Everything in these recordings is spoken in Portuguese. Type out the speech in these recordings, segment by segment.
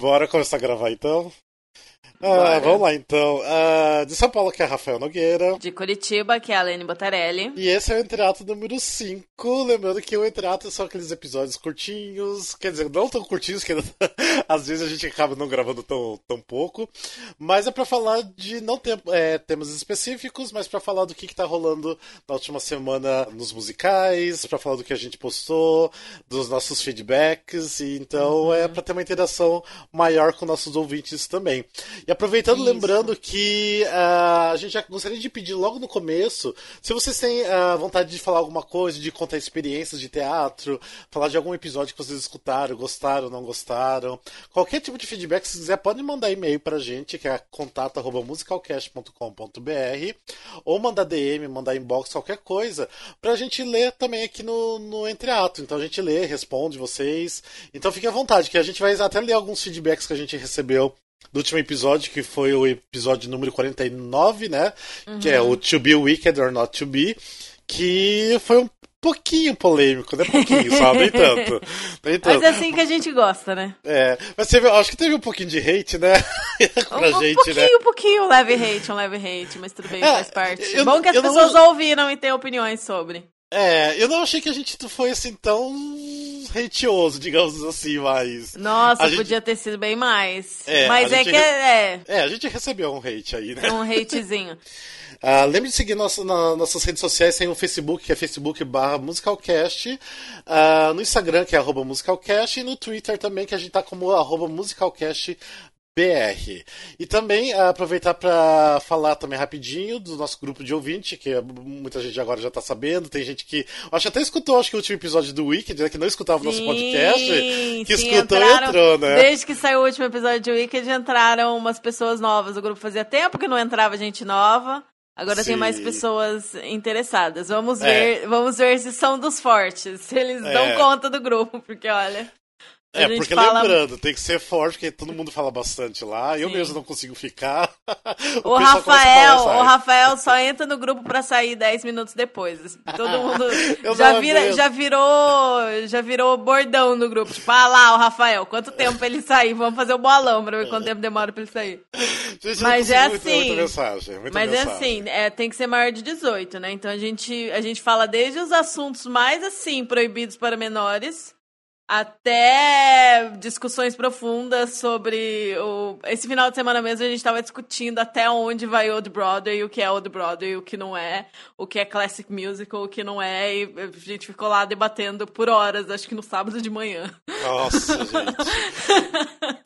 Bora começar a gravar então? Ah, vamos lá então. Uh, de São Paulo, que é Rafael Nogueira. De Curitiba, que é a Lene Botarelli. E esse é o Entreato número 5. Lembrando que o Entreato são aqueles episódios curtinhos, quer dizer, não tão curtinhos, que às vezes a gente acaba não gravando tão, tão pouco. Mas é para falar de não ter, é, temas específicos, mas para falar do que, que tá rolando na última semana nos musicais, para falar do que a gente postou, dos nossos feedbacks. E então uhum. é para ter uma interação maior com nossos ouvintes também. E aproveitando, Isso. lembrando que uh, a gente já gostaria de pedir logo no começo, se vocês têm uh, vontade de falar alguma coisa, de contar experiências de teatro, falar de algum episódio que vocês escutaram, gostaram, não gostaram, qualquer tipo de feedback, se quiser, pode mandar e-mail pra gente, que é contato.musicalcast.com.br, ou mandar DM, mandar inbox, qualquer coisa, pra gente ler também aqui no, no Entreato. Então a gente lê, responde vocês. Então fique à vontade, que a gente vai até ler alguns feedbacks que a gente recebeu do último episódio, que foi o episódio número 49, né? Uhum. Que é o To Be Wicked or Not To Be, que foi um pouquinho polêmico, né? Pouquinho só, nem tanto. Nem tanto. Mas é assim que a gente gosta, né? É, mas teve, acho que teve um pouquinho de hate, né? pra um, gente, um pouquinho, né? um pouquinho, um leve hate, um leve hate, mas tudo bem, é, faz parte. Eu, Bom que as pessoas não... ouviram e têm opiniões sobre. É, eu não achei que a gente foi assim tão hateoso, digamos assim, mas. Nossa, gente... podia ter sido bem mais. É, mas é que é, é. É, a gente recebeu um hate aí, né? Um hatezinho. Uh, lembre de seguir nosso, na, nossas redes sociais, tem o Facebook, que é facebook barra musicalcast, uh, no Instagram, que é arroba musicalcast, e no Twitter também, que a gente tá como arroba musicalcast BR. E também uh, aproveitar para falar também rapidinho do nosso grupo de ouvinte, que muita gente agora já está sabendo, tem gente que acho até escutou acho que o último episódio do Wicked, né, que não escutava o nosso podcast, que sim, escutou entraram, e entrou, né? Desde que saiu o último episódio do Wicked entraram umas pessoas novas, o grupo fazia tempo que não entrava gente nova. Agora Sim. tem mais pessoas interessadas. Vamos é. ver, vamos ver se são dos fortes, se eles é. dão conta do grupo, porque olha. É, porque fala... lembrando, tem que ser forte, porque todo mundo fala bastante lá. Sim. Eu mesmo não consigo ficar. o, o Rafael, o Rafael só entra no grupo para sair 10 minutos depois. Todo mundo já, vira, já virou, já virou bordão no grupo. Tipo, ah lá, o Rafael, quanto tempo pra ele sair? Vamos fazer o bolão pra ver quanto tempo demora pra ele sair. Gente, mas é assim. Muita, muita mensagem, muita mas mensagem. é assim, é, tem que ser maior de 18, né? Então a gente, a gente fala desde os assuntos mais assim proibidos para menores até discussões profundas sobre o... esse final de semana mesmo a gente estava discutindo até onde vai Old Broadway, o que é Old Broadway, o que não é, o que é classic musical, o que não é, e a gente ficou lá debatendo por horas, acho que no sábado de manhã. Nossa, gente.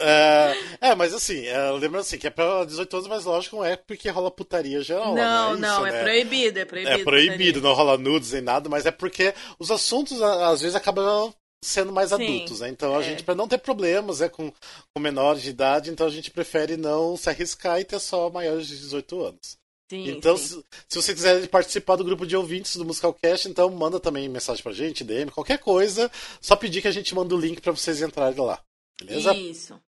é, é, mas assim, é, lembra assim, que é para 18 anos, mas lógico não é porque rola putaria geral. Não, não, é, isso, não, é né? proibido, é proibido. É proibido, não rola nudes nem nada, mas é porque os assuntos às vezes acabam sendo mais Sim, adultos, né? Então a é. gente, para não ter problemas né, com, com menores de idade, então a gente prefere não se arriscar e ter só maiores de 18 anos. Sim, então, sim. Se, se, você quiser participar do grupo de ouvintes do Musicalcast, então manda também mensagem pra gente, DM, qualquer coisa. Só pedir que a gente manda o link para vocês entrarem lá. Beleza? Isso.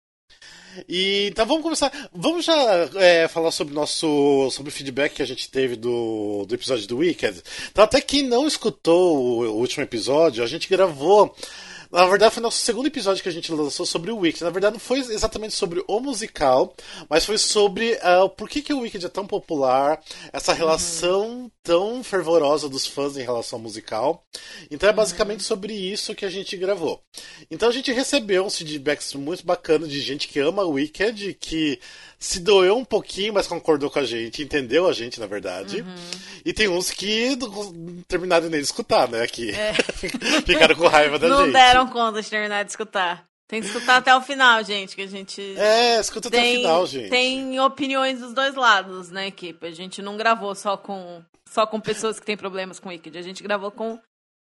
E, então vamos começar. Vamos já é, falar sobre o nosso sobre o feedback que a gente teve do, do episódio do Wicked. Então, até quem não escutou o, o último episódio, a gente gravou na verdade, foi nosso segundo episódio que a gente lançou sobre o Wicked. Na verdade, não foi exatamente sobre o musical, mas foi sobre uh, por que, que o Wicked é tão popular, essa uhum. relação uhum. Tão fervorosa dos fãs em relação ao musical. Então é uhum. basicamente sobre isso que a gente gravou. Então a gente recebeu uns feedbacks muito bacanas de gente que ama o Wicked, que se doeu um pouquinho, mas concordou com a gente, entendeu a gente, na verdade. Uhum. E tem uns que terminaram nem de escutar, né? Que é. ficaram com raiva da Não gente. Não deram conta de terminar de escutar. Tem que escutar até o final, gente, que a gente. É, escuta tem, até o final, gente. Tem opiniões dos dois lados, né, equipe? A gente não gravou só com só com pessoas que têm problemas com o Wicked, a gente gravou com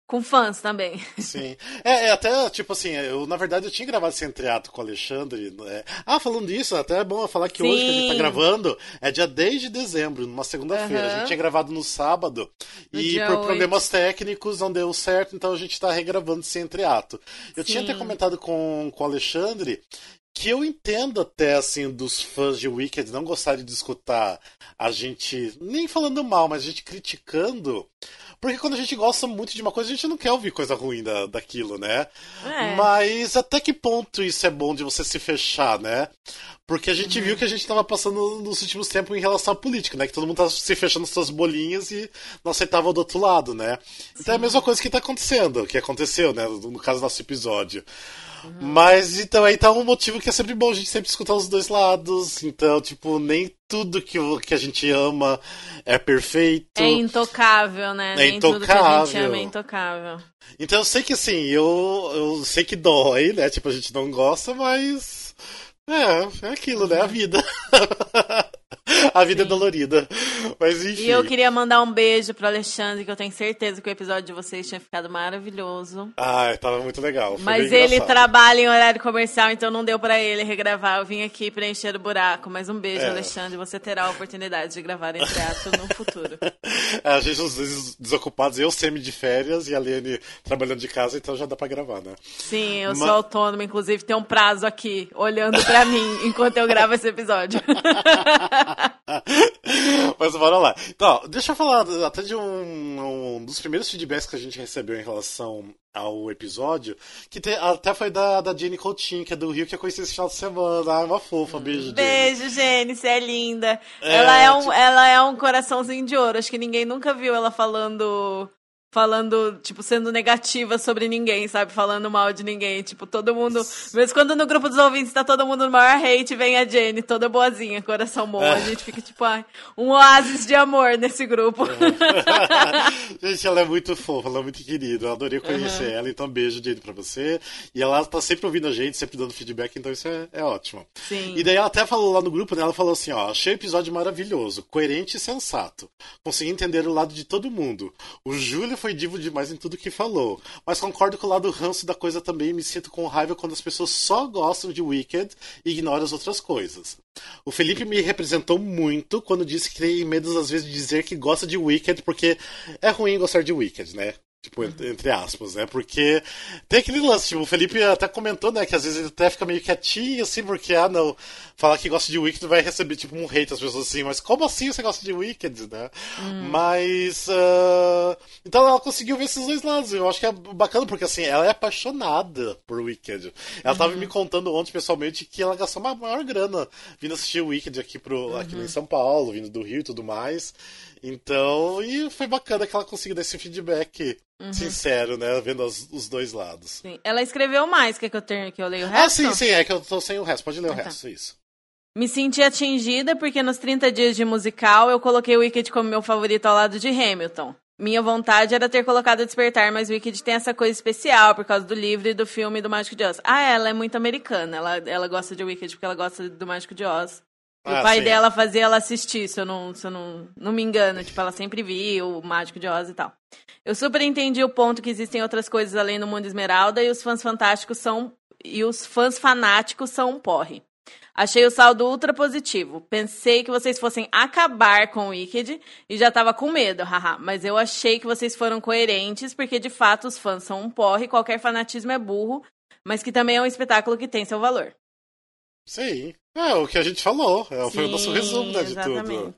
com fãs também. Sim. É, é, até, tipo assim, eu, na verdade, eu tinha gravado esse entreato com o Alexandre. Né? Ah, falando disso, até é bom falar que Sim. hoje que a gente tá gravando é dia 10 de dezembro, numa segunda-feira. Uhum. A gente tinha gravado no sábado no e por 8. problemas técnicos não deu certo, então a gente tá regravando esse entreato. Eu Sim. tinha até comentado com, com o Alexandre que eu entendo até, assim, dos fãs de Wicked não gostarem de escutar a gente, nem falando mal, mas a gente criticando, Porque quando a gente gosta muito de uma coisa, a gente não quer ouvir coisa ruim da, daquilo, né? É. Mas até que ponto isso é bom de você se fechar, né? Porque a gente Uhum. viu que a gente tava passando nos últimos tempos em relação à política, né? Que todo mundo tá se fechando nas suas bolinhas e não aceitava do outro lado, né? Então é a mesma coisa que tá acontecendo, que aconteceu, né? No caso do nosso episódio. Uhum. Mas então aí tá um motivo que é sempre bom a gente sempre escutar os dois lados. Então, tipo, nem tudo que, que a gente ama é perfeito. É intocável, né? É Nem tudo que a gente intocável. ama é intocável. Então eu sei que assim, eu, eu sei que dói, né? Tipo, a gente não gosta, mas. É, é aquilo, né? A vida. a vida é Sim. dolorida. Mas enfim. E eu queria mandar um beijo pro Alexandre, que eu tenho certeza que o episódio de vocês tinha ficado maravilhoso. Ai, tava muito legal. foi Mas ele engraçado. trabalha em horário comercial, então não deu pra ele regravar. Eu vim aqui preencher o buraco. Mas um beijo, É. Alexandre. Você terá a oportunidade de gravar entre atos no futuro. É, a gente, às vezes, desocupados, eu semi de férias e a Lene trabalhando de casa, então já dá pra gravar, né? Sim, eu Ma- sou autônoma, inclusive tem um prazo aqui, olhando pra mim enquanto eu gravo esse episódio. Mas bora lá. Então, deixa eu falar até de um, um dos primeiros feedbacks que a gente recebeu em relação ao episódio, que te- até foi da, da Jenny Coutinho, que é do Rio, que eu conheci esse final de semana. Ah, uma fofa, beijo, Jenny. Beijo, Jenny, você é linda. É, ela, é um, tipo- ela é um coraçãozinho de ouro. Acho que ninguém nunca viu ela falando. Falando, tipo, sendo negativa sobre ninguém, sabe? Falando mal de ninguém. Tipo, todo mundo. Mesmo quando no grupo dos ouvintes tá todo mundo no maior hate, vem a Jenny, toda boazinha, coração bom. A gente fica, tipo, ai, um oásis de amor nesse grupo. gente, ela é muito fofa, ela é muito querida. Eu adorei conhecer ela, então beijo, Jenny, pra você. E ela tá sempre ouvindo a gente, sempre dando feedback, então isso é, é ótimo. Sim. E daí ela até falou lá no grupo, né? Ela falou assim, ó, achei o episódio maravilhoso, coerente e sensato. Consegui entender o lado de todo mundo. O Júlio foi divo demais em tudo que falou. Mas concordo com o lado ranço da coisa também e me sinto com raiva quando as pessoas só gostam de Wicked e ignoram as outras coisas. O Felipe me representou muito quando disse que tem medo às vezes de dizer que gosta de Wicked porque é ruim gostar de Wicked, né? Tipo, entre, aspas, né? Porque tem aquele lance, tipo, o Felipe até comentou, né, que às vezes ele até fica meio quietinho, assim, porque, ah, não, falar que gosta de Wicked vai receber, tipo, um hate das pessoas assim, mas como assim você gosta de Wicked, né? Mas, ah, então ela conseguiu ver esses dois lados, eu acho que é bacana, porque, assim, ela é apaixonada por Wicked. Ela tava me contando ontem, pessoalmente, que ela gastou uma maior grana vindo assistir Wicked aqui, pro, aqui em São Paulo, vindo do Rio e tudo mais. Então, e foi bacana que ela conseguiu dar esse feedback sincero, né? Vendo as- os dois lados. Sim. Ela escreveu mais, quer que eu, tenha, que eu leio o Ah, resto? sim, sim, é que eu tô sem o resto. Pode ler o Ah, tá. resto, isso. Me senti atingida porque nos 30 dias de musical eu coloquei o Wicked como meu favorito ao lado de Hamilton. Minha vontade era ter colocado Despertar, mas Wicked tem essa coisa especial por causa do livro e do filme do Mágico de Oz. Ah, ela é muito americana. Ela, ela gosta de Wicked porque ela gosta do Mágico de Oz. Ah, o pai sim. dela fazia ela assistir, se eu, não, se eu não, não me engano. Tipo, ela sempre via o Mágico de Oz e tal. Eu super entendi o ponto que existem outras coisas além do mundo Esmeralda e os fãs fantásticos são. E os fãs fanáticos são um porre. Achei o saldo ultra positivo. Pensei que vocês fossem acabar com o Wicked e já tava com medo, haha. Mas eu achei que vocês foram coerentes, porque de fato os fãs são um porre, qualquer fanatismo é burro, mas que também é um espetáculo que tem seu valor. Sim. É o que a gente falou. É, foi o nosso Sim, resumo, né, de tudo.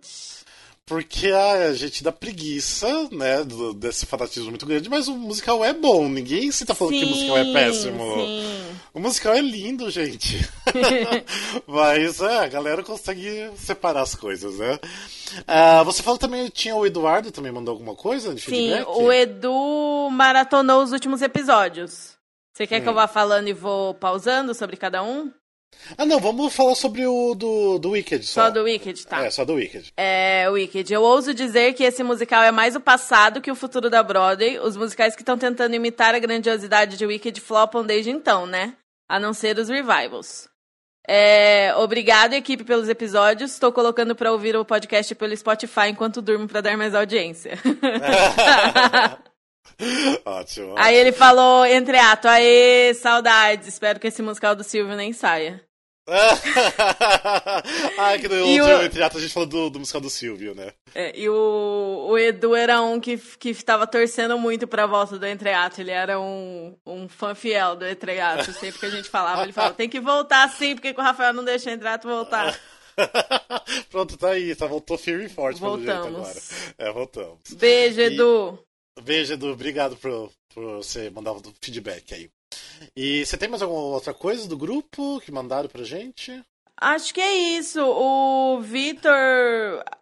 Porque a gente dá preguiça, né, do- desse fanatismo muito grande, mas o musical é bom. Ninguém se tá falando que o musical é péssimo. Sim. O musical é lindo, gente. Mas é, a galera consegue separar as coisas, né? Ah, você falou também, tinha o Eduardo também mandou alguma coisa de Sim, feedback? o Edu maratonou os últimos episódios. Você quer que eu Hum. vá falando e vou pausando sobre cada um? Ah, não, vamos falar sobre o do, do Wicked só. Só do Wicked, tá? É, só do Wicked. É, Wicked. Eu ouso dizer que esse musical é mais o passado que o futuro da Broadway. Os musicais que estão tentando imitar a grandiosidade de Wicked flopam desde então, né? A não ser os revivals. É, obrigado, equipe, pelos episódios. Estou colocando pra ouvir o podcast pelo Spotify enquanto durmo pra dar mais audiência. Ótimo. Aí ele falou, entre ato, aê, saudades. Espero que esse musical do Silvio nem saia. ah, que no E outro o- a gente falou do, do musical do Silvio, né? É, e o, o Edu era um que, que tava torcendo muito pra volta do Entreato. Ele era um, um fã fiel do Entreato. Sempre que a gente falava, ele falava, tem que voltar sim, porque que o Rafael não deixa o Entreato voltar. Pronto, tá aí, tá, voltou firme e forte pelo jeito Voltamos. agora. É, voltamos. Beijo, E- Beijo, Edu. Obrigado por, por você mandar o feedback aí. E você tem mais alguma outra coisa do grupo que mandaram pra gente? Acho que é isso. O Vitor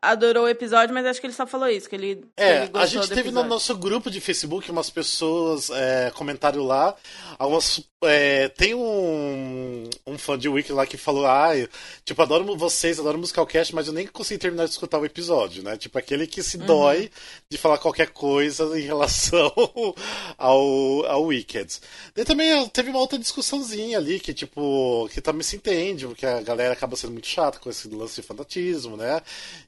adorou o episódio, mas acho que ele só falou isso, que ele. É, ele a gente teve no nosso grupo de Facebook umas pessoas é, comentaram lá. Algumas, é, tem um, um fã de Wiki lá que falou: Ah, tipo, adoro vocês, adoro Musicalcast, mas eu nem consegui terminar de escutar o episódio, né? Tipo, aquele que se uhum. dói de falar qualquer coisa em relação ao, ao Wicked. E também teve uma outra discussãozinha ali que, tipo, que também se entende, porque a galera acaba sendo muito chata com esse lance de fanatismo, né?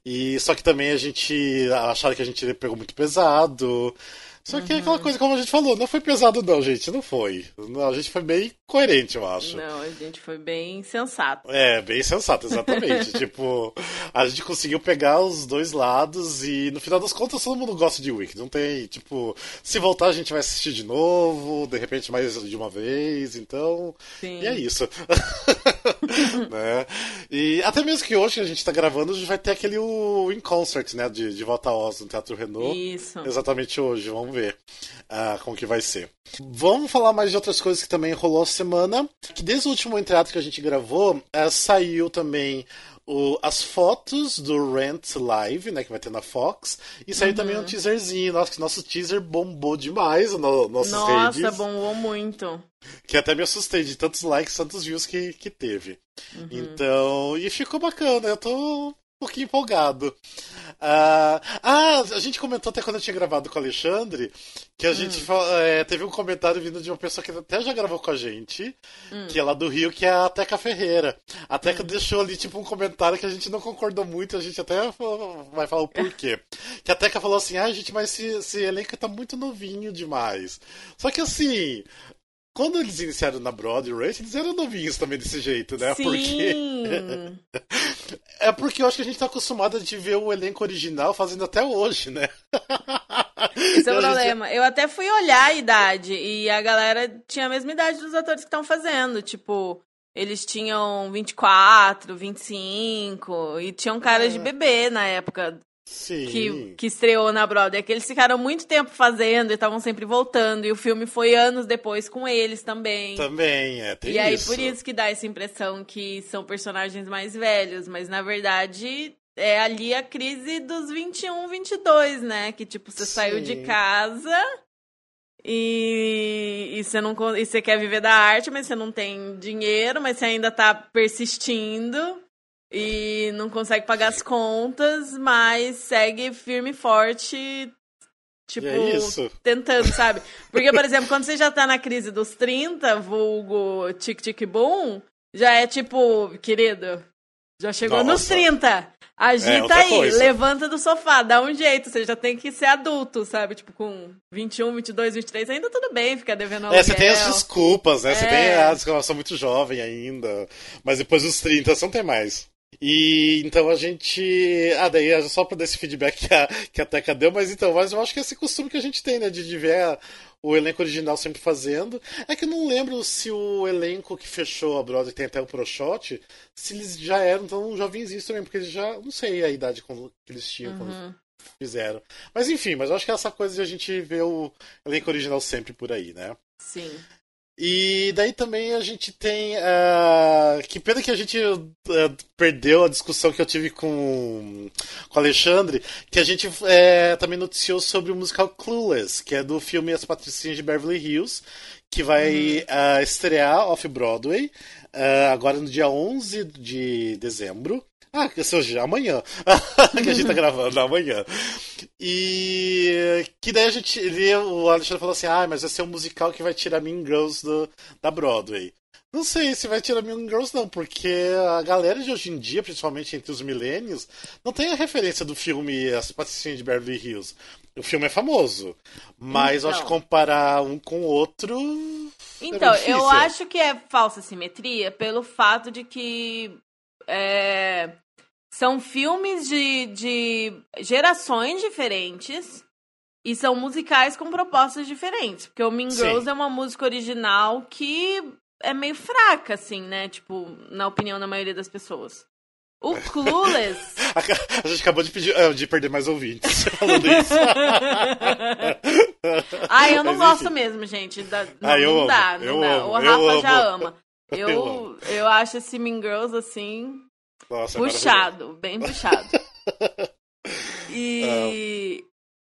E só que também a gente acharam que a gente pegou muito pesado. Só que uhum. aquela coisa, como a gente falou, não foi pesado, não, gente. Não foi. A gente foi bem coerente, eu acho. Não, a gente foi bem sensato. É, bem sensato, exatamente. tipo, a gente conseguiu pegar os dois lados e no final das contas todo mundo gosta de Wicked. Não tem, tipo, se voltar a gente vai assistir de novo, de repente mais de uma vez, então. Sim. E é isso. né? E até mesmo que hoje que a gente tá gravando, a gente vai ter aquele o In Concert, né? De, de Volta a Oz no Teatro Renault. Isso. Exatamente hoje, vamos ver uh, como que vai ser. Vamos falar mais de outras coisas que também rolou essa semana. Que desde o último entreato que a gente gravou, uh, saiu também o, as fotos do Rent Live, né, que vai ter na Fox, e saiu uhum. também um teaserzinho. Nossa, que nosso teaser bombou demais no nossas Nossa, redes. Nossa, bombou muito. Que até me assustei de tantos likes, tantos views que, que teve. Uhum. Então, e ficou bacana. Eu tô um pouquinho empolgado. Uh, ah, a gente comentou até quando eu tinha gravado com o Alexandre que a hum. gente é, teve um comentário vindo de uma pessoa que até já gravou com a gente, hum. que é lá do Rio, que é a Teca Ferreira. A Teca hum. deixou ali tipo um comentário que a gente não concordou muito, a gente até vai falar o porquê. que a Teca falou assim: ah, gente, mas esse, esse elenco tá muito novinho demais. Só que assim, quando eles iniciaram na Broadway, eles eram novinhos também desse jeito, né? Sim. Porque. é porque eu acho que a gente tá acostumado a ver o elenco original fazendo até hoje, né? Esse é o problema. Gente... Eu até fui olhar a idade e a galera tinha a mesma idade dos atores que estão fazendo. Tipo, eles tinham 24, 25 e tinham caras é. de bebê na época Sim. Que, que estreou na Broadway, que eles ficaram muito tempo fazendo e estavam sempre voltando, e o filme foi anos depois com eles também. Também, é, tem E aí, isso. por isso que dá essa impressão que são personagens mais velhos, mas na verdade é ali a crise dos 21, 22, né? Que tipo, você Sim. saiu de casa e, e, você não, e você quer viver da arte, mas você não tem dinheiro, mas você ainda tá persistindo e não consegue pagar as contas, mas segue firme e forte, tipo, é tentando, sabe? Porque, por exemplo, quando você já tá na crise dos 30, vulgo tic-tic-boom, já é tipo, querido, já chegou Nossa. nos 30. Agita é, aí, coisa. levanta do sofá, dá um jeito. Você já tem que ser adulto, sabe? Tipo, com 21, 22, 23, ainda tudo bem ficar devendo aluguel. É, você tem as desculpas, né? É. Você tem as que eu sou muito jovem ainda. Mas depois dos 30, você não tem mais. E então a gente. Ah, daí é só para dar esse feedback que a, que a Teca deu, mas então, mas eu acho que é esse costume que a gente tem, né? De, de ver a, o elenco original sempre fazendo. É que eu não lembro se o elenco que fechou a Broadway tem até o ProShot, se eles já eram tão jovenzinhos também, porque eles já. Não sei a idade que eles tinham uhum. quando fizeram. Mas enfim, mas eu acho que é essa coisa de a gente ver o elenco original sempre por aí, né? Sim. E daí também a gente tem. Uh, que pena que a gente uh, perdeu a discussão que eu tive com, com o Alexandre, que a gente uh, também noticiou sobre o musical Clueless, que é do filme As Patricinhas de Beverly Hills, que vai uhum. estrear off-Broadway agora no dia 11 de dezembro. Ah, que seja, amanhã. que a gente tá gravando amanhã. E que daí a gente. Ele, o Alexandre falou assim: ah, mas vai ser um musical que vai tirar Mean Girls do, da Broadway. Não sei se vai tirar Mean Girls, não, porque a galera de hoje em dia, principalmente entre os milênios, não tem a referência do filme As Patricinhas de Beverly Hills. O filme é famoso, mas então, acho que comparar um com o outro. É então, é eu acho que é falsa simetria pelo fato de que é, são filmes de, de gerações diferentes e são musicais com propostas diferentes. Porque o Mean Girls Sim. é uma música original que é meio fraca, assim, né? Tipo, na opinião da maioria das pessoas. O Clueless. A gente acabou de, pedir, ah, de perder mais ouvintes falando isso. ah, eu não Mas, gosto mesmo, gente. Da, não, ah, não dá, não dá. Amo, o Rafa já ama. Eu, eu, eu acho esse Mean Girls assim. Nossa, é puxado, bem puxado. E,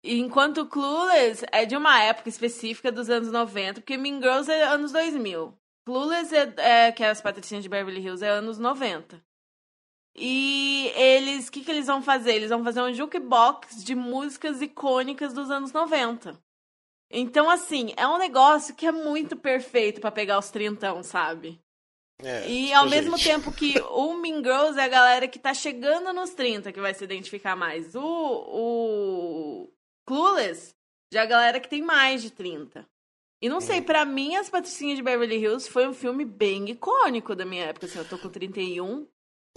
e enquanto Clueless é de uma época específica dos anos 90, porque Mean Girls é anos 2000. Clueless é, é que é as patricinhas de Beverly Hills é anos 90. E eles, o que, que eles vão fazer? Eles vão fazer um jukebox de músicas icônicas dos anos 90. Então, assim, é um negócio que é muito perfeito para pegar os trintão, sabe? É, e ao mesmo gente. tempo que o Mean Girls é a galera que tá chegando nos 30 que vai se identificar mais. O, o Clueless já é a galera que tem mais de 30. E não sei, para mim, As Patricinhas de Beverly Hills foi um filme bem icônico da minha época. Assim, eu tô com 31.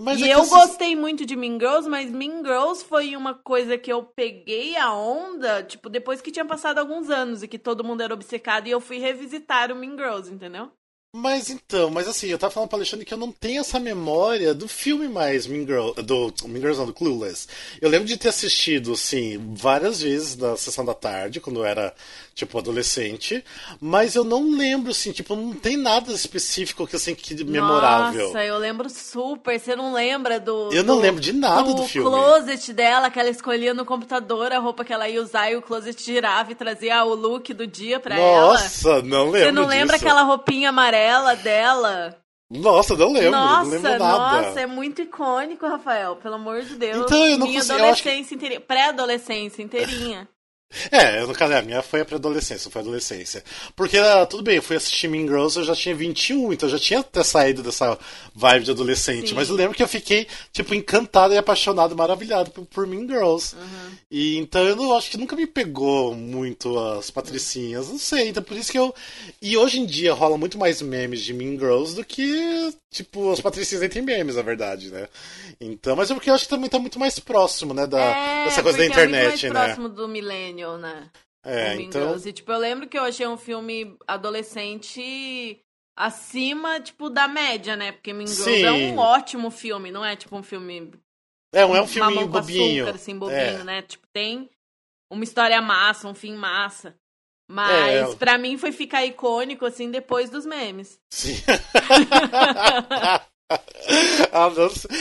Mas e é eu gostei muito de Mean Girls, mas Mean Girls foi uma coisa que eu peguei a onda, tipo, depois que tinha passado alguns anos e que todo mundo era obcecado e eu fui revisitar o Mean Girls, entendeu? Mas então, mas assim, eu tava falando pra Alexandre que eu não tenho essa memória do filme mais Mean Girl, do Mean Girls, não, do Clueless. Eu lembro de ter assistido, assim, várias vezes na sessão da tarde, quando eu era, tipo, adolescente, mas eu não lembro, assim, tipo, não tem nada específico que, assim, que memorável. Nossa, eu lembro super, você não lembra do... Eu não do, lembro de nada do, do filme. O closet dela, que ela escolhia no computador a roupa que ela ia usar e o closet girava e trazia o look do dia pra Nossa, ela. Nossa, não lembro Você não lembra disso. aquela roupinha amarela amarela dela. Nossa, não lembro. Nossa, não lembro nada. nossa, é muito icônico, Rafael. Pelo amor de Deus. Então, eu não Minha consigo, adolescência inteirinha. Pré-adolescência inteirinha. É, no caso, é, a minha foi a pré-adolescência, foi a adolescência. Porque, ah, tudo bem, eu fui assistir Mean Girls, eu já tinha 21, então eu já tinha até saído dessa vibe de adolescente. Sim. Mas eu lembro que eu fiquei, tipo, encantado e apaixonado, maravilhado por, por Mean Girls. Uhum. E então eu não, acho que nunca me pegou muito as patricinhas, não sei, então por isso que eu. E hoje em dia rola muito mais memes de Mean Girls do que, tipo, as patricinhas entre memes, na verdade, né? Então, mas é porque eu acho que também tá muito mais próximo, né, da, é, dessa coisa da internet, é muito mais né? próximo do milênio né? É, então... E, tipo, eu lembro que eu achei um filme adolescente acima, tipo, da média, né? Porque Mean Girls é um ótimo filme, não é tipo um filme... É, não é um filme bobinho. Açúcar, assim, bobinho, é. né? Tipo, tem uma história massa, um fim massa. Mas é. para mim foi ficar icônico, assim, depois dos memes. Sim. ah,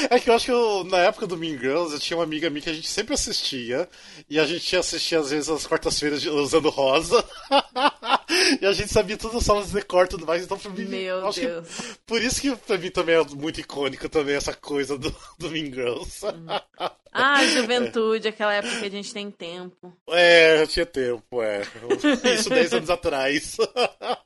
é que eu acho que eu, na época do Mean Girls eu tinha uma amiga minha que a gente sempre assistia. E a gente assistia às vezes às quartas-feiras usando rosa. e a gente sabia todas as salas de cor e tudo mais. Então pra mim. Meu acho Deus. Que, por isso que pra mim também é muito icônico também essa coisa do, do Mean Girls. ah, juventude, aquela época que a gente tem tempo. É, eu tinha tempo, é. Isso 10 anos atrás.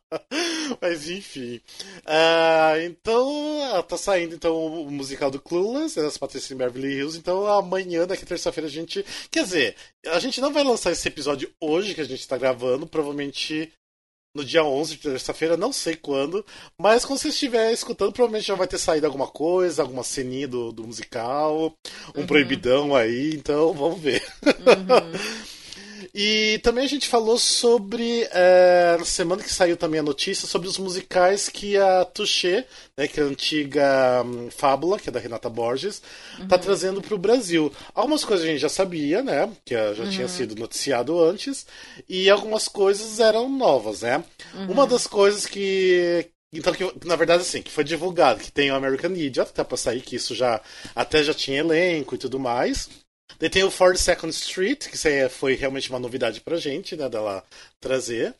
Mas enfim. Uh, então, tá saindo então o musical do Clueless, das Patricinhas Beverly Hills. Então amanhã, daqui terça-feira, a gente. Quer dizer, a gente não vai lançar esse episódio hoje que a gente tá gravando, provavelmente no dia 11 de terça-feira, não sei quando, mas quando você estiver escutando, provavelmente já vai ter saído alguma coisa, alguma ceninha do, do musical, um uhum. proibidão aí, então vamos ver. Uhum. E também a gente falou sobre, é, na semana que saiu também a notícia, sobre os musicais que a Touché, né, que é a antiga um, Fábula, que é da Renata Borges, está uhum. trazendo para o Brasil. Algumas coisas a gente já sabia, né, que já uhum. tinha sido noticiado antes, e algumas coisas eram novas, né. Uhum. Uma das coisas que, então, que, na verdade, assim, que foi divulgado que tem o American Idiot, tá pra sair, que isso já até já tinha elenco e tudo mais. Daí tem o 42nd Street, que é, foi realmente uma novidade pra gente, né, dela trazer.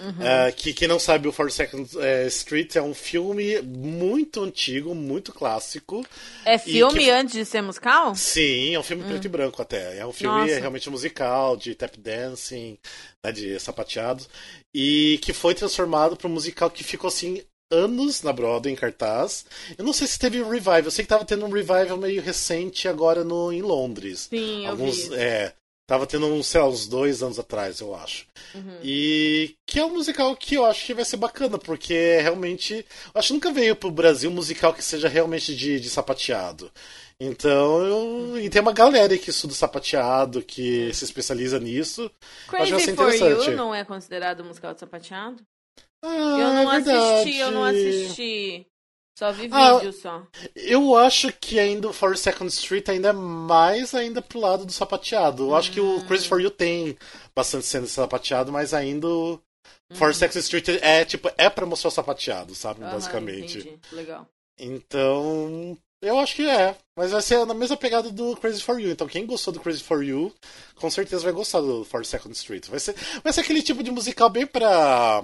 Uhum. Uh, que quem não sabe, o 42nd uh, Street é um filme muito antigo, muito clássico. É filme que... antes de ser musical? Sim, é um filme uhum. preto e branco até. É um filme Nossa. realmente musical, de tap dancing, né, de sapateados. E que foi transformado para um musical que ficou assim anos na Broadway em cartaz. Eu não sei se teve um revival. Eu sei que tava tendo um revival meio recente agora no, em Londres. Sim, Alguns, eu vi. É, tava tendo uns, sei lá, uns dois anos atrás, eu acho. Uhum. E que é um musical que eu acho que vai ser bacana, porque realmente. Eu acho que nunca veio pro Brasil um musical que seja realmente de, de sapateado. Então, eu, e tem uma galera que estuda sapateado, que se especializa nisso. Crazy acho for You não é considerado musical de sapateado? Ah, eu não é assisti, eu não assisti. Só vi ah, vídeo só. Eu acho que ainda o 42nd Street ainda é mais ainda pro lado do sapateado. Eu acho que o Crazy For You tem bastante cena de sapateado, mas ainda o uhum. 42nd Street é tipo, é pra mostrar o sapateado, sabe? Basicamente. Entendi. Legal. Então, eu acho que é. Mas vai ser na mesma pegada do Crazy For You. Então, quem gostou do Crazy For You, com certeza vai gostar do 42nd Street. Vai ser, vai ser aquele tipo de musical bem pra.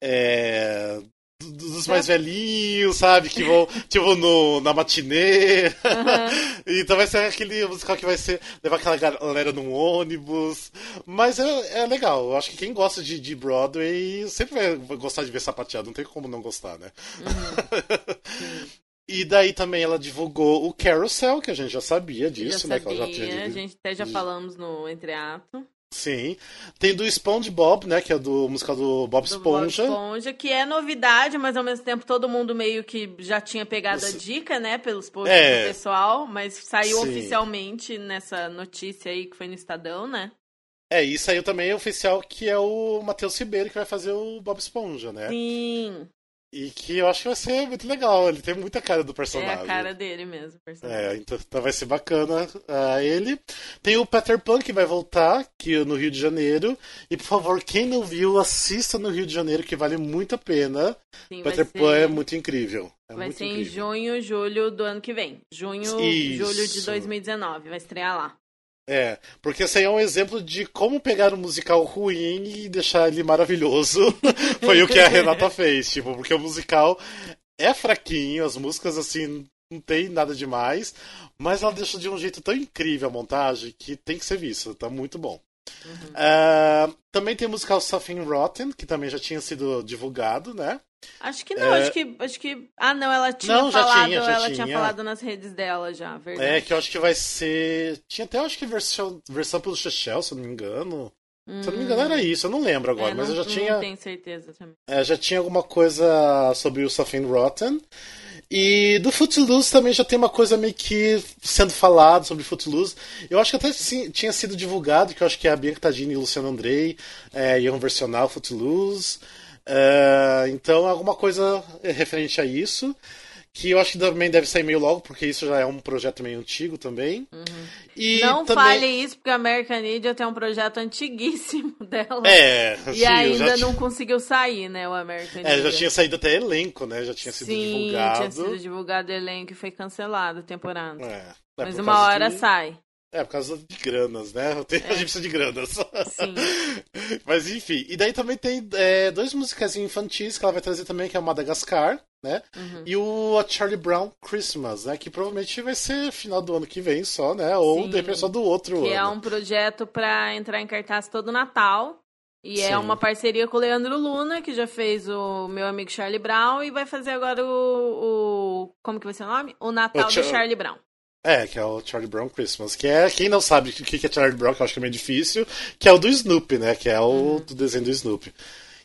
É, dos mais velhinhos, sabe? Que vão, tipo, no, na matinê. Uhum. então vai ser aquele musical que vai ser levar aquela galera num ônibus. Mas é, é legal. Eu acho que quem gosta de, de Broadway sempre vai gostar de ver sapateado. Não tem como não gostar, né? Uhum. E daí também ela divulgou o Carousel, que a gente já sabia disso, já né? Sabia, que ela já tinha... A gente até já falamos no entreato. Sim. Tem do SpongeBob, né? Que é do musical do Bob do Esponja. Bob Esponja, que é novidade, mas ao mesmo tempo todo mundo meio que já tinha pegado a dica, né? Pelos posts é... do pessoal, mas saiu Sim. oficialmente nessa notícia aí que foi no Estadão, né? É, e saiu também oficial que é o Matheus Ribeiro que vai fazer o Bob Esponja, né? Sim. E que eu acho que vai ser muito legal. Ele tem muita cara do personagem. É a cara dele mesmo, personagem. É, então, então vai ser bacana uh, ele. Tem o Peter Pan que vai voltar aqui no Rio de Janeiro. E por favor, quem não viu, assista no Rio de Janeiro, que vale muito a pena. Sim, Peter ser... Pan é muito incrível. É vai muito ser incrível. em junho, julho do ano que vem. Junho, Isso. julho de 2019. Vai estrear lá. É, porque esse aí é um exemplo de como pegar um musical ruim e deixar ele maravilhoso. Foi o que a Renata fez, tipo, porque o musical é fraquinho, as músicas assim não tem nada demais, mas ela deixa de um jeito tão incrível a montagem que tem que ser visto, tá muito bom. Uhum. Uh, também tem o musical Something Rotten, que também já tinha sido divulgado, né? Acho que não, é... acho que. Acho que. Ah, não, ela tinha não, falado. Tinha, ela tinha. tinha. falado nas redes dela já, verdade. É, que eu acho que vai ser. Tinha até acho que versão, versão pelo Chechel, se eu não me engano. Hum. Se eu não me engano, era isso, eu não lembro agora, é, mas eu já tinha. Não tenho certeza também. É, já tinha alguma coisa sobre o Safin Rotten. E do Footloose também já tem uma coisa meio que sendo falado sobre Footloose. Eu acho que até sim, tinha sido divulgado, que eu acho que a Bianca Tadini e o Luciano Andrei é, iam versionar o Footloose. Uh, então, alguma coisa referente a isso. Que eu acho que também deve sair meio logo, porque isso já é um projeto meio antigo também. Uhum. E não também... fale isso, porque a American Idiot é um projeto antiguíssimo dela. É, E sim, ainda não conseguiu sair, né, o American Idiot. É, já tinha saído até elenco, né? Já tinha sido sim, divulgado. tinha sido divulgado elenco e foi cancelado a temporada. É, é Mas uma hora sai. É, por causa de granas, né? É. A gente precisa de granas. Sim. Mas enfim. E daí também tem é, dois musicais infantis que ela vai trazer também, que é o Madagascar, né? Uhum. E o A Charlie Brown Christmas, né? Que provavelmente vai ser final do ano que vem só, né? Ou depois só do outro que ano. Que é um projeto para entrar em cartaz todo Natal. E é Sim. é uma parceria com o Leandro Luna, que já fez o meu amigo Charlie Brown, e vai fazer agora o. o como que vai ser o nome? O Natal o do Charlie Brown. É, que é o Charlie Brown Christmas, que é, quem não sabe o que é Charlie Brown, que eu acho que é meio difícil, que é o do Snoopy, né, que é o uhum. do desenho do Snoopy.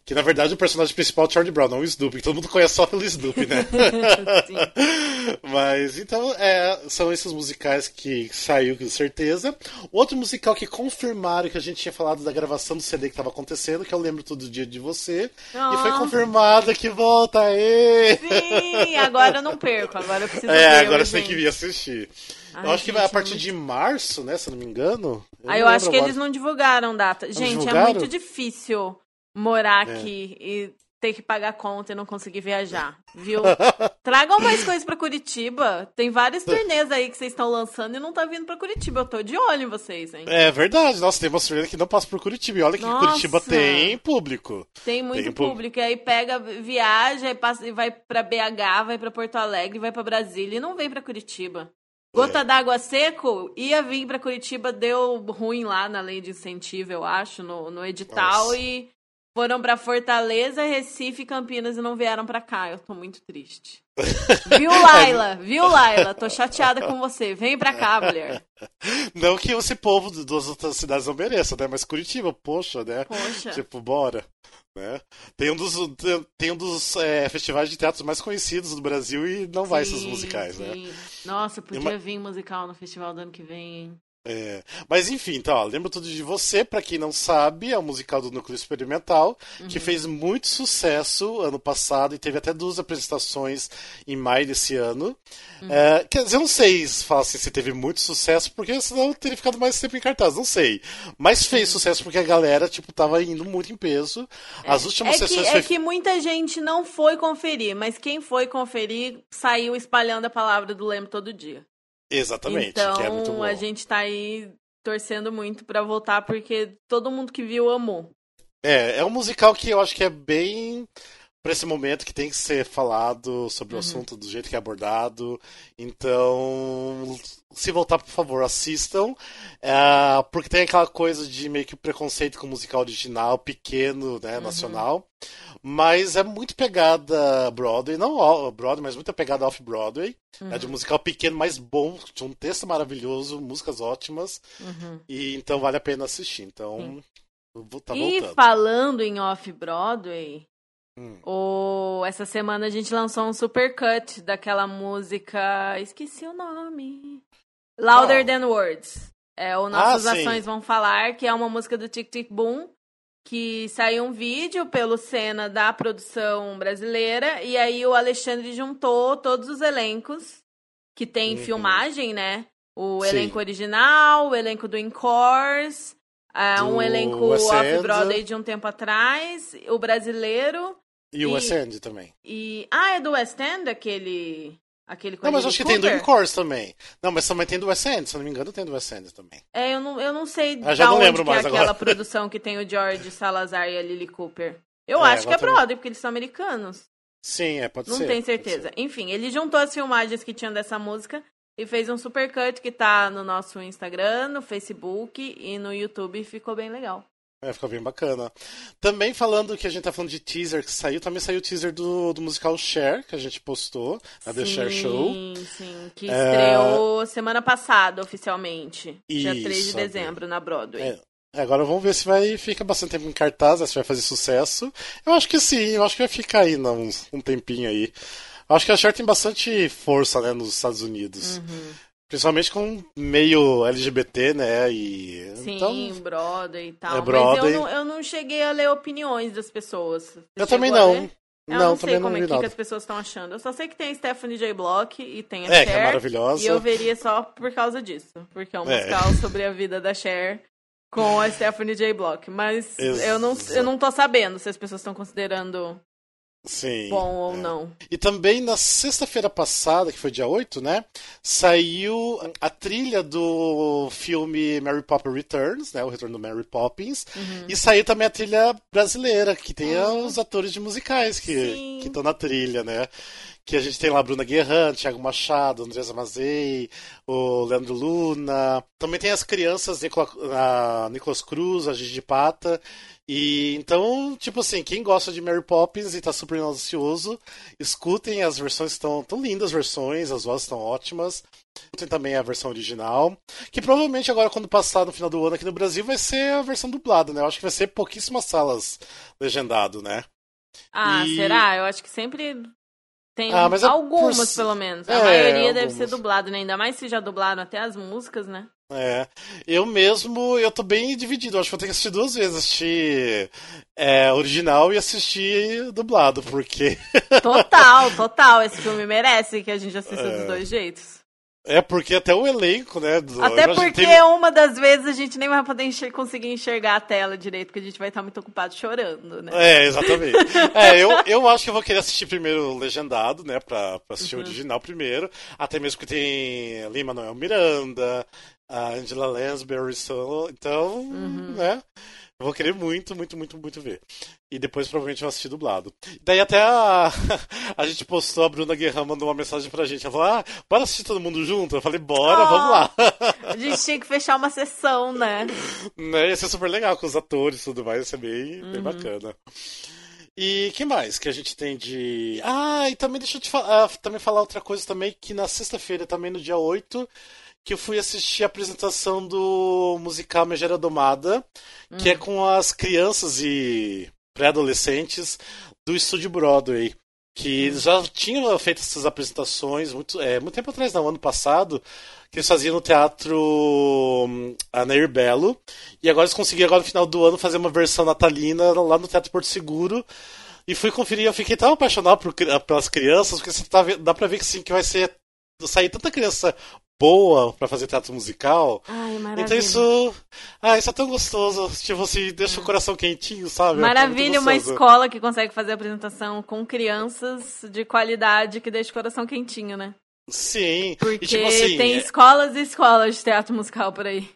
Que na verdade o personagem principal é o Charlie Brown, não o Snoopy, todo mundo conhece só pelo Snoopy, né? Mas então, é, são esses musicais que saiu com certeza. Outro musical que confirmaram que a gente tinha falado da gravação do CD que estava acontecendo, que eu lembro todo dia de você. Oh. E foi confirmado que volta aí! Sim, agora eu não perco, agora eu preciso É, agora você tem que vir assistir. Ai, eu acho que vai a partir de março, né? Se eu não me engano. Eu ah, eu acho que agora. eles não divulgaram data. Não gente, é divulgaram? é muito difícil morar é. aqui e ter que pagar conta e não conseguir viajar, viu? Tragam mais coisas para Curitiba. Tem vários turnês aí que vocês estão lançando e não tá vindo para Curitiba. Eu tô de olho em vocês, hein? É verdade. Nossa, tem uma turnê que não passa por Curitiba. E olha que Nossa. Curitiba tem público. Tem muito tem público. E aí pega, viaja e, passa, e vai para BH, vai para Porto Alegre, vai para Brasília e não vem para Curitiba. Gota é. d'água seco ia vir para Curitiba, deu ruim lá na lei de incentivo, eu acho, no, no edital Nossa. e foram para Fortaleza, Recife e Campinas e não vieram para cá. Eu tô muito triste. Viu, Laila? Viu, Laila? Tô chateada com você. Vem pra cá, mulher. Não que esse povo das outras cidades não mereça, né? Mas Curitiba, poxa, né? Poxa. Tipo, bora. Né? Tem um dos, tem um dos é, festivais de teatro mais conhecidos do Brasil e não sim, vai esses musicais, né? sim. né? Nossa, podia Ima... vir musical no festival do ano que vem, hein? É, mas enfim, então, ó, lembro tudo de você, para quem não sabe, é o um musical do Núcleo Experimental, uhum. que fez muito sucesso ano passado e teve até duas apresentações em maio desse ano. Uhum. É, quer dizer, eu não sei se, assim, se teve muito sucesso, porque senão teria ficado mais tempo em cartaz, não sei. Mas fez uhum. sucesso porque a galera, tipo, tava indo muito em peso. As é. últimas é sessões. Que, foi... É que muita gente não foi conferir, mas quem foi conferir saiu espalhando a palavra do Leme todo dia. Exatamente. Então é a gente tá aí torcendo muito para voltar porque todo mundo que viu amou. É, é um musical que eu acho que é bem para esse momento que tem que ser falado sobre o uhum. assunto do jeito que é abordado. Então, se voltar, por favor, assistam. É, porque tem aquela coisa de meio que preconceito com o musical original, pequeno, né, uhum. nacional. Mas é muito pegada Broadway, não Broadway, mas muito pegada off-Broadway. Uhum. É de um musical pequeno, mas bom, de um texto maravilhoso, músicas ótimas. Uhum. E então vale a pena assistir. Então, tá e voltando. falando em off-Broadway, Hum. O... Essa semana a gente lançou um super cut daquela música. Esqueci o nome. Louder. Than Words. É o Nossas ah, Ações Vão Falar, que é uma música do Tic Tic Boom. Que saiu um vídeo pelo Cena da produção brasileira. E aí o Alexandre juntou todos os elencos que tem uhum. filmagem, né? O Sim. elenco original, o elenco do Encores, uh, um elenco off-Broadway de um tempo atrás, o brasileiro e o West End também. E, ah, é do West End aquele. Aquele não, mas acho que tem do Incors também. Não, mas também tem do End, se não me engano, tem do End também. É, eu não, eu não sei eu já não lembro mais é agora. aquela produção que tem o George Salazar e a Lily Cooper. Eu é, acho que é Broadway, porque eles são americanos. Sim, é, pode não ser. Não tenho certeza. Enfim, ele juntou as filmagens que tinham dessa música e fez um super cut que tá no nosso Instagram, no Facebook e no YouTube. Ficou bem legal. É, ficou bem bacana. Também falando que a gente tá falando de teaser que saiu, também saiu o teaser do, do musical Share, que a gente postou na The Share Show. Sim, sim. Que é... estreou semana passada, oficialmente. Isso, dia 3 de dezembro, na Broadway. É. Agora vamos ver se vai ficar bastante tempo em cartaz, se vai fazer sucesso. Eu acho que sim, eu acho que vai ficar ainda um, um tempinho aí. Eu acho que a Cher tem bastante força, né, nos Estados Unidos. Uhum. Principalmente com meio LGBT, né? E, Sim, então, Broadway e tal. É Broadway. Mas eu não, eu não cheguei a ler opiniões das pessoas. Você eu também não. Eu não, não sei como é que, que, as pessoas estão achando. Eu só sei que tem a Stephanie J. Block e tem a é, Cher. Que é maravilhosa. E eu veria só por causa disso. Porque é um é. musical sobre a vida da Cher com a Stephanie J. Block. Mas eu não, eu não tô sabendo se as pessoas estão considerando Sim. Bom ou é. não. E também na sexta-feira passada, que foi dia 8, né? Saiu a trilha do filme Mary Poppins Returns, né? O retorno do Mary Poppins. Uhum. E saiu também a trilha brasileira, que tem uhum. os atores de musicais que estão na trilha, né? que a gente tem lá a Bruna Guerran, Thiago Machado, Andresa Mazei, o Leandro Luna. Também tem as crianças, Nicola, a Nicolas Cruz, a Gigi Pata. E então, tipo assim, quem gosta de Mary Poppins e tá super ansioso, escutem as versões estão tão lindas as versões, as vozes estão ótimas. Tem também a versão original, que provavelmente agora quando passar no final do ano aqui no Brasil vai ser a versão dublada, né? Eu acho que vai ser pouquíssimas salas legendado, né? Ah, e... será? Eu acho que sempre tem ah, é algumas, por... pelo menos. A é, maioria algumas. deve ser dublado, né? Ainda mais se já dublaram até as músicas, né? É. Eu mesmo, eu tô bem dividido. Acho que vou ter que assistir duas vezes. Assistir é, original e assistir dublado, porque. Total, total. Esse filme merece que a gente assista é. dos dois jeitos. É, porque até o elenco, né? Do... Até porque tem... uma das vezes a gente nem vai poder enxer conseguir enxergar a tela direito, porque a gente vai estar muito ocupado chorando, né? É, exatamente. é, eu, eu acho que eu vou querer assistir primeiro o legendado, né? Pra, pra assistir uhum. o original primeiro. Até mesmo que tem Lima Manuel Miranda, a Angela Lansbury, então, uhum. né? Eu vou querer muito, muito, muito, muito ver. E depois provavelmente vou assistir dublado. Daí até a, a gente postou, a Bruna Guerra mandou uma mensagem pra gente. Ela falou, ah, bora assistir todo mundo junto? Eu falei, bora, oh, vamos lá. A gente tinha que fechar uma sessão, né? né? Ia ser super legal com os atores e tudo mais, ia ser bem, uhum. bem bacana. E que mais que a gente tem de. Ah, e também deixa eu te falar, ah, também falar outra coisa também, que na sexta-feira, também no dia 8, que eu fui assistir a apresentação do musical Megera Domada, hum. que é com as crianças e pré-adolescentes do estúdio Broadway. que eles já tinham feito essas apresentações muito, é, muito tempo atrás, não, ano passado, que eles faziam no teatro hum, Anair Belo, e agora eles conseguiram agora no final do ano fazer uma versão natalina lá no Teatro Porto Seguro, e fui conferir, eu fiquei tão apaixonado por, pelas crianças, porque você tá, dá pra ver que sim, que vai ser sair tanta criança boa para fazer teatro musical. Ai, maravilha. Então isso. Ah, isso é tão gostoso. Tipo assim, deixa o coração quentinho, sabe? Maravilha, é uma escola que consegue fazer apresentação com crianças de qualidade que deixa o coração quentinho, né? Sim. Porque e, tipo assim, tem escolas e escolas de teatro musical por aí.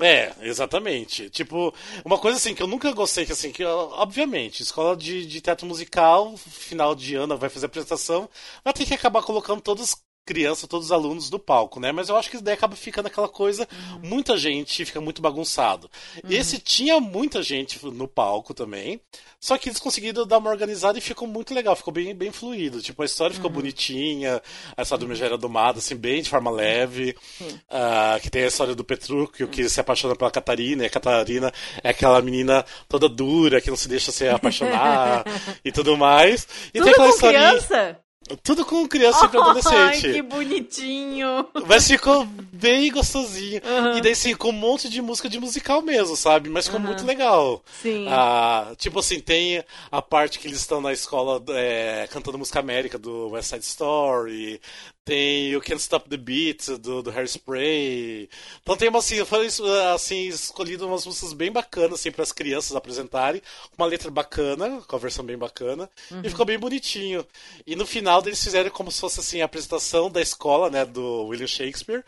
É, exatamente. Tipo, uma coisa assim que eu nunca gostei, que assim, que obviamente, escola de, de teatro musical, final de ano vai fazer apresentação, vai ter que acabar colocando todos criança, todos os alunos do palco, né? Mas eu acho que isso daí acaba ficando aquela coisa, uhum. muita gente fica muito bagunçado. Uhum. Esse tinha muita gente no palco também, só que eles conseguiram dar uma organizada e ficou muito legal, ficou bem, bem fluido. Tipo, a história ficou uhum. bonitinha, a história do Megera Domada, assim, bem de forma leve. Uh, que tem a história do Petrúquio, que se apaixona pela Catarina, e a Catarina é aquela menina toda dura, que não se deixa se apaixonar e tudo mais. E tudo tem aquela com historinha... criança? Tudo com criança e adolescente. Ai, que bonitinho. Mas ficou bem gostosinho. Uhum. E daí, sim, com um monte de música de musical mesmo, sabe? Mas ficou uhum. muito legal. Sim. Ah, tipo assim, tem a parte que eles estão na escola é, cantando música América do West Side Story. Tem o Can't Stop the Beat do, do Hairspray. Então tem uma assim, falei assim, escolhido umas músicas bem bacanas assim para as crianças apresentarem, uma letra bacana, com a versão bem bacana, uhum. e ficou bem bonitinho. E no final eles fizeram como se fosse assim a apresentação da escola, né, do William Shakespeare.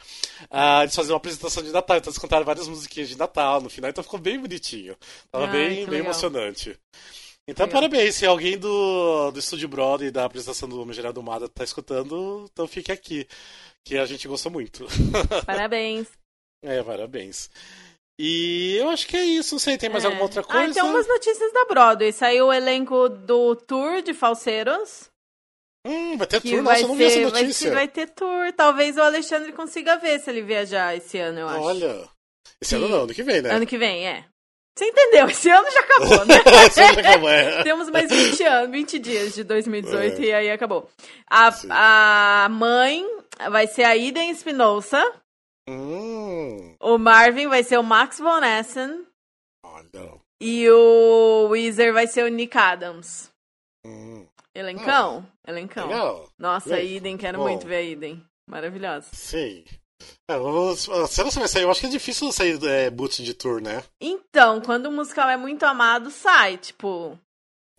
Ah, eles faziam uma apresentação de Natal, então eles cantaram várias musiquinhas de Natal no final, então ficou bem bonitinho. Tava Ai, bem, bem emocionante. Então, Legal. parabéns. Se alguém do, do Estúdio Broadway da apresentação do Homem Gerado Mada tá escutando, então fique aqui. Que a gente gostou muito. Parabéns. é, parabéns. E eu acho que é isso. Não sei, tem mais é. alguma outra coisa? Ah, tem umas notícias da Broadway. Saiu o elenco do tour de Falseiros. Hum, vai ter tour? Nossa, eu não vi essa notícia. Vai, vai, ter tour. Talvez o Alexandre consiga ver se ele viajar esse ano, eu acho. Olha. Esse ano não, ano que vem, né? Ano que vem, é. Você entendeu? Esse ano já acabou, né? já acabou, é. Temos mais 20 anos, 20 dias de 2018 é. e aí acabou. A, a mãe vai ser a Iden Espinosa. Hum. O Marvin vai ser o Max Von Essen. Olha. E o Weezer vai ser o Nick Adams. Hum. Elencão? Ah, Elencão. Legal. Nossa, a Iden, quero Bom. muito ver a Iden. Maravilhosa. Sim. É, vamos, será que vai sair? Eu acho que é difícil sair é, boot de tour, né? Então, quando o musical é muito amado, sai. Tipo,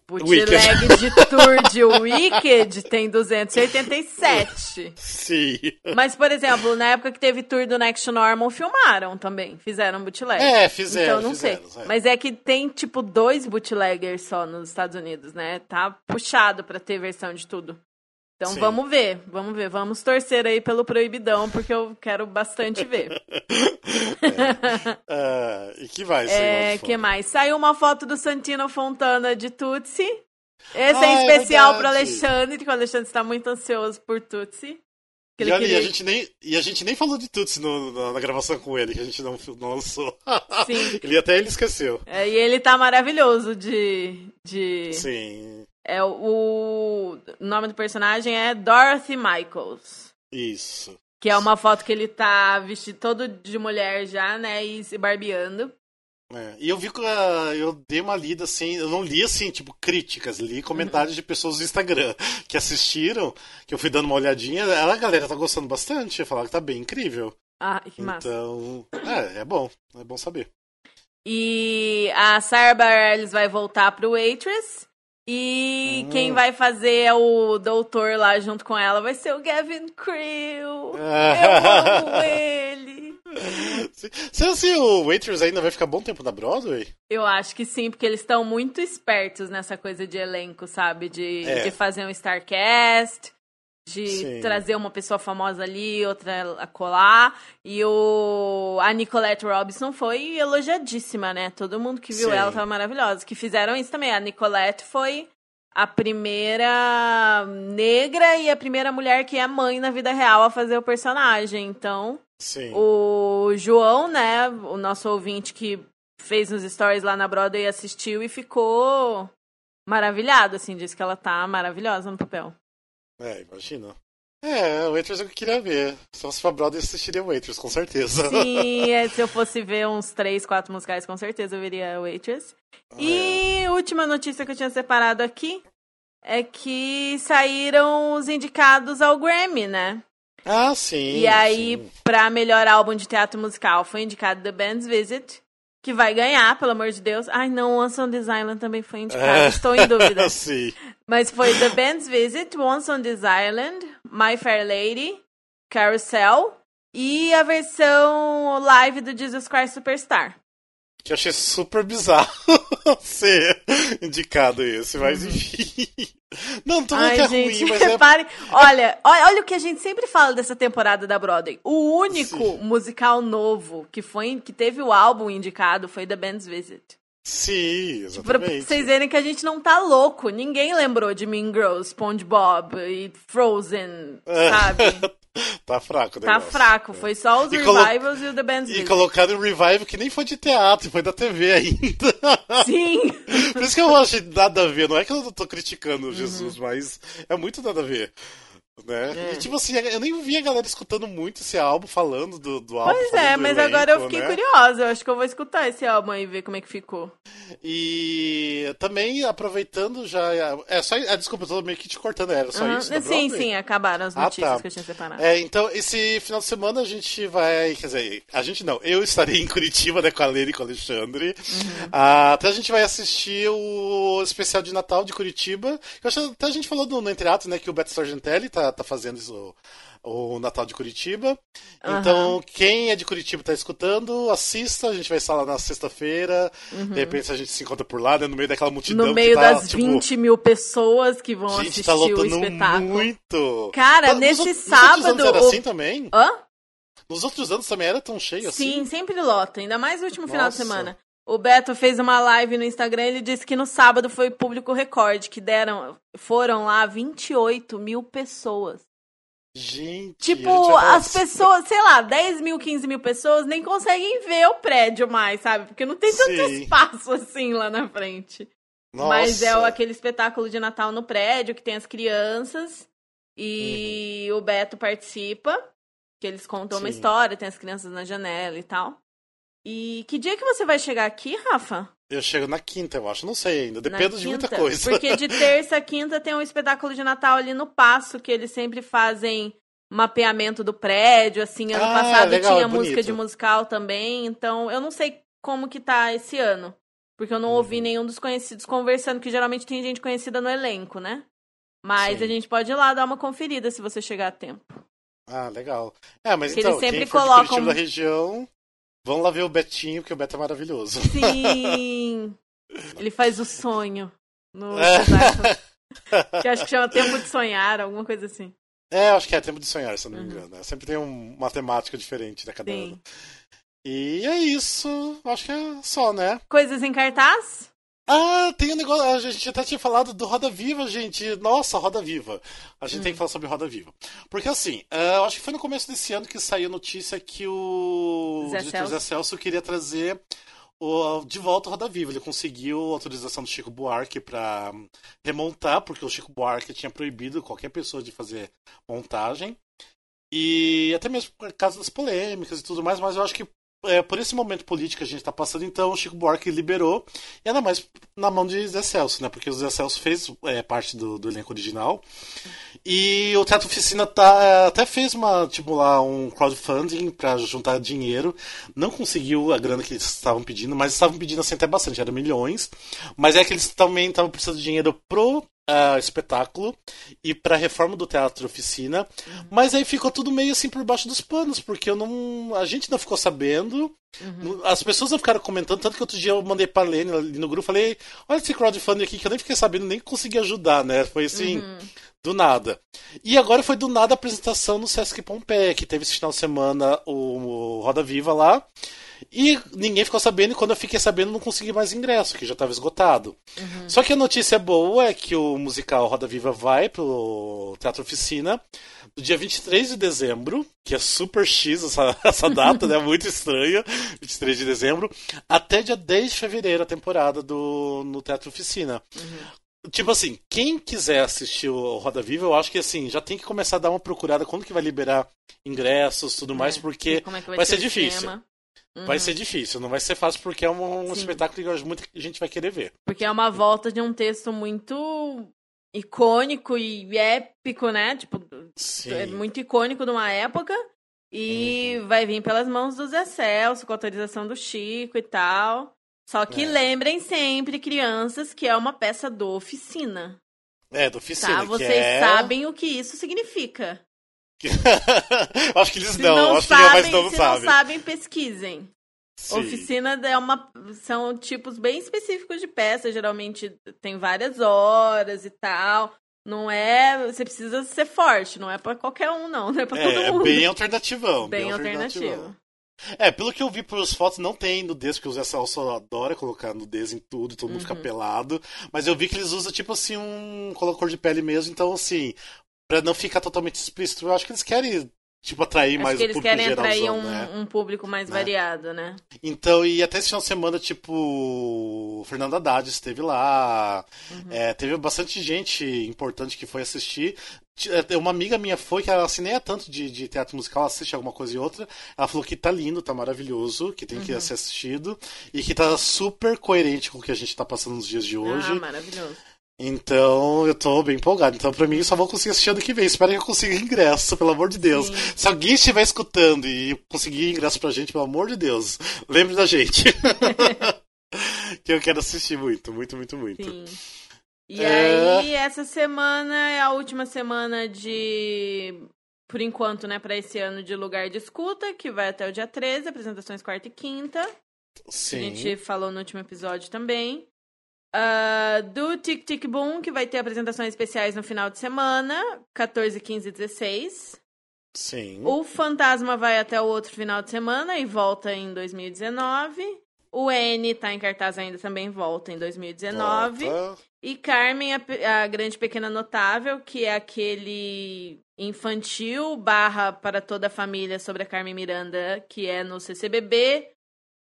bootleg de tour de Wicked tem 287. Sim. Mas, por exemplo, na época que teve tour do Next Normal, filmaram também. Fizeram bootleg. É, fizeram. Então, não fizeram, sei. É. Mas é que tem, tipo, dois bootleggers só nos Estados Unidos, né? Tá puxado pra ter versão de tudo. Então Sim. vamos ver, vamos ver, vamos torcer aí pelo proibidão, porque eu quero bastante ver. é. uh, e que vai É, que mais? Saiu uma foto do Santino Fontana de Tutsi. Esse é ah, é especial é para Alexandre, que o Alexandre está muito ansioso por Tutsi. E, olha, queria... e, a gente nem, e a gente nem falou de Tutsi no, na, na, gravação com ele, que a gente não, não lançou. Sim. ele até ele esqueceu. É, e ele tá maravilhoso de. de... Sim. É, o nome do personagem é Dorothy Michaels. Isso. Que é uma foto que ele tá vestido todo de mulher já, né? E se barbeando. É, e eu vi que eu dei uma lida assim, eu não li assim, tipo, críticas, li comentários uhum. de pessoas do Instagram que assistiram, que eu fui dando uma olhadinha, a galera tá gostando bastante, falaram que tá bem incrível. Ah, que massa. Então, é, é bom, é bom saber. E a Sarah Bareilles vai voltar pro Waitress. E hum. quem vai fazer o doutor lá junto com ela vai ser o Gavin Creel. Eu amo ele. Será que o Waitress ainda vai ficar bom tempo na Broadway? Eu acho que sim, porque eles estão muito espertos nessa coisa de elenco, sabe? De, é. de fazer um Starcast, de sim. trazer uma pessoa famosa ali, outra a colar. E o a Nicolette Robinson foi elogiadíssima, né? Todo mundo que viu sim. ela tava maravilhosa. Que fizeram isso também. A Nicolette foi a primeira negra e a primeira mulher que é mãe na vida real a fazer o personagem. Então, Sim. o João, né, o nosso ouvinte que fez nos stories lá na Broadway assistiu e ficou maravilhado, assim, diz que ela tá maravilhosa no papel. É, imagina. É, Waitress eu queria ver. Se fosse pra Broadway, eu assistiria Waitress, com certeza. Sim, é, se eu fosse ver uns três, quatro musicais, com certeza eu veria Waitress. Ah, e é. última notícia que eu tinha separado aqui é que saíram os indicados ao Grammy, né? Ah, sim. E aí, sim. pra melhor álbum de teatro musical, foi indicado The Band's Visit, que vai ganhar, pelo amor de Deus. Ai, não, Once on This Island também foi indicado, é. estou em dúvida. sim. Mas foi The Band's Visit, Once on This Island, My Fair Lady, Carousel e a versão live do Jesus Christ Superstar. Que eu achei super bizarro ser indicado esse, mas uhum. enfim. Não, tô falando que é gente, ruim, mas repare, é... olha, olha o que a gente sempre fala dessa temporada da Broadway. O único Sim. musical novo que foi que teve o álbum indicado foi The Band's Visit. Sim, exatamente. Pra vocês verem que a gente não tá louco. Ninguém lembrou de Mean Girls, SpongeBob e Frozen, é. sabe? tá fraco, Tá fraco. Foi só os e revivals colo... e o The Band's E colocaram o revival que nem foi de teatro, foi da TV ainda. Sim. Por isso que eu acho nada a ver. Não é que eu tô criticando Jesus, uhum. mas é muito nada a ver. Né? É. E tipo assim, eu nem vi a galera escutando muito esse álbum, falando do, do álbum. Pois é, mas elenco, agora eu fiquei né? curiosa. Eu acho que eu vou escutar esse álbum aí e ver como é que ficou. E também aproveitando já. É só. Ah, desculpa, eu tô meio que te cortando, era só uhum. isso? Sim, sim, acabaram as notícias ah, tá. que eu tinha separado. É, então, esse final de semana a gente vai. Quer dizer, a gente não, eu estarei em Curitiba, né, com a Leire e com o Alexandre. Uhum. Ah, até a gente vai assistir o especial de Natal de Curitiba. Eu acho até a gente falou no, no Entreato, né, que o Beto Sargentelli tá, tá fazendo isso o Natal de Curitiba. Uhum. Então, quem é de Curitiba está escutando, assista. A gente vai estar lá na sexta-feira. Uhum. De repente a gente se encontra por lá, né, no meio daquela multidão. No meio tá, das tipo, 20 mil pessoas que vão gente, assistir tá o espetáculo. muito. Cara, Mas, nesse nos, sábado. Nos era o... assim também? Hã? Nos outros anos também era tão cheio assim? Sim, sempre lota. Ainda mais no último Nossa. final de semana. O Beto fez uma live no Instagram ele disse que no sábado foi público recorde, que deram, foram lá 28 mil pessoas. Gente. Tipo, as pessoas, sei lá, 10 mil, 15 mil pessoas nem conseguem ver o prédio mais, sabe? Porque não tem tanto Sim. espaço assim lá na frente. Nossa. Mas é aquele espetáculo de Natal no prédio que tem as crianças e uhum. o Beto participa, que eles contam Sim. uma história, tem as crianças na janela e tal. E que dia que você vai chegar aqui, Rafa? Eu chego na quinta, eu acho. Não sei ainda. Depende de muita coisa. Porque de terça a quinta tem um espetáculo de Natal ali no Passo, que eles sempre fazem mapeamento do prédio, assim. Ano ah, passado legal, tinha música de musical também. Então, eu não sei como que tá esse ano. Porque eu não uhum. ouvi nenhum dos conhecidos conversando, que geralmente tem gente conhecida no elenco, né? Mas Sim. a gente pode ir lá dar uma conferida se você chegar a tempo. Ah, legal. É, mas Porque então, eles sempre quem colocam... for de da região, Vamos lá ver o Betinho, porque o Beto é maravilhoso. Sim! Ele faz o sonho no é. que acho que chama Tempo de Sonhar, alguma coisa assim. É, acho que é Tempo de Sonhar, se eu não me uhum. engano. Uhum. Sempre tem um, uma temática diferente da cada Sim. ano. E é isso. Acho que é só, né? Coisas em cartaz? Ah, tem um negócio. A gente até tinha falado do Roda Viva, gente. Nossa, Roda Viva. A gente hum. tem que falar sobre Roda Viva. Porque assim, uh, acho que foi no começo desse ano que saiu a notícia que o Zé Celso, Zé Celso queria trazer o, de volta o Roda Viva. Ele conseguiu a autorização do Chico Buarque para remontar, porque o Chico Buarque tinha proibido qualquer pessoa de fazer montagem. E até mesmo por causa das polêmicas e tudo mais, mas eu acho que é, por esse momento político que a gente está passando, então o Chico Buarque liberou, e ainda mais na mão de Zé Celso, né? Porque o Zé Celso fez é, parte do, do, elenco original. E o Teatro Oficina tá, até fez uma, tipo, lá, um crowdfunding para juntar dinheiro. Não conseguiu a grana que eles estavam pedindo, mas estavam pedindo assim até bastante, era milhões. Mas é que eles também estavam precisando de dinheiro pro uh, espetáculo e para reforma do teatro oficina, uhum. mas aí ficou tudo meio assim por baixo dos panos, porque eu não, a gente não ficou sabendo. Uhum. As pessoas não ficaram comentando, tanto que outro dia eu mandei pra Lene ali no grupo, falei, olha esse crowdfunding aqui que eu nem fiquei sabendo, nem consegui ajudar, né? Foi assim, uhum. do nada. E agora foi do nada a apresentação no Sesc Pompeia, que teve esse final de semana o, o Roda Viva lá. E ninguém ficou sabendo, e quando eu fiquei sabendo, não consegui mais ingresso, que já estava esgotado. Uhum. Só que a notícia boa é que o musical Roda Viva vai pro Teatro Oficina no dia 23 de dezembro, que é super X essa, essa data, né? Muito estranha, 23 de dezembro, até dia 10 de fevereiro, a temporada do, no Teatro Oficina. Uhum. Tipo assim, quem quiser assistir o Roda Viva, eu acho que assim, já tem que começar a dar uma procurada quando que vai liberar ingressos tudo mais, É, porque e como é que vai ser o difícil. esquema. Vai Uhum. ser difícil, não vai ser fácil porque é um, um espetáculo que acho muita gente vai querer ver. Porque é uma volta de um texto muito icônico e épico, né? Tipo, Sim. é muito icônico de uma época. E vai vir pelas mãos do Zé Celso, com autorização do Chico e tal. Só que É. lembrem sempre, crianças, que é uma peça do oficina. É, do oficina, Tá? Vocês é... sabem o que isso significa. Acho que eles não, não, acho que é sabem, mais novo se sabe. não sabem, pesquisem. Sim. Oficina é uma, são tipos bem específicos de peça, geralmente tem várias horas e tal. Não é. Você precisa ser forte, não é pra qualquer um, não. Não é pra É, todo é mundo. bem alternativão. Bem alternativão. alternativo. É, pelo que eu vi pelas fotos, não tem nudez, porque o Zé Salso adora colocar nudez em tudo, todo mundo Uhum. fica pelado. Mas eu vi que eles usam, tipo assim, um color de pele mesmo, então assim, pra não ficar totalmente explícito, eu acho que eles querem, tipo, atrair Acho mais que o eles público querem atrair um, né? um público mais Né? variado, né? Então, e até esse final de semana, tipo, o Fernando Haddad esteve lá, Uhum. é, teve bastante gente importante que foi assistir. É, Uma amiga minha foi, que ela assim, nem é tanto de, de teatro musical, ela assiste alguma coisa e outra. Ela falou que tá lindo, tá maravilhoso, que tem Uhum. que ser assistido e que tá super coerente com o que a gente tá passando nos dias de hoje. Ah, maravilhoso. Então, eu tô bem empolgado. Então, pra mim, eu só vou conseguir assistir ano que vem. Espero que eu consiga ingresso, pelo amor de Deus. Sim. Se alguém estiver escutando e conseguir ingresso pra gente, pelo amor de Deus, lembre da gente. que eu quero assistir muito, muito, muito, muito. Sim. E É. aí, essa semana é a última semana de. Por enquanto, né, pra esse ano de lugar de escuta, que vai até o dia 13, apresentações quarta e quinta. que A Sim. gente falou no último episódio também. Ah, do Tic Tic Boom, que vai ter apresentações especiais no final de semana, 14, 15 e 16. Sim. O Fantasma vai até o outro final de semana e volta em 2019. O N tá em cartaz ainda, também volta em 2019. Volta. E Carmen, a, a Grande Pequena Notável, que é aquele infantil barra para toda a família sobre a Carmen Miranda, que é no CCBB,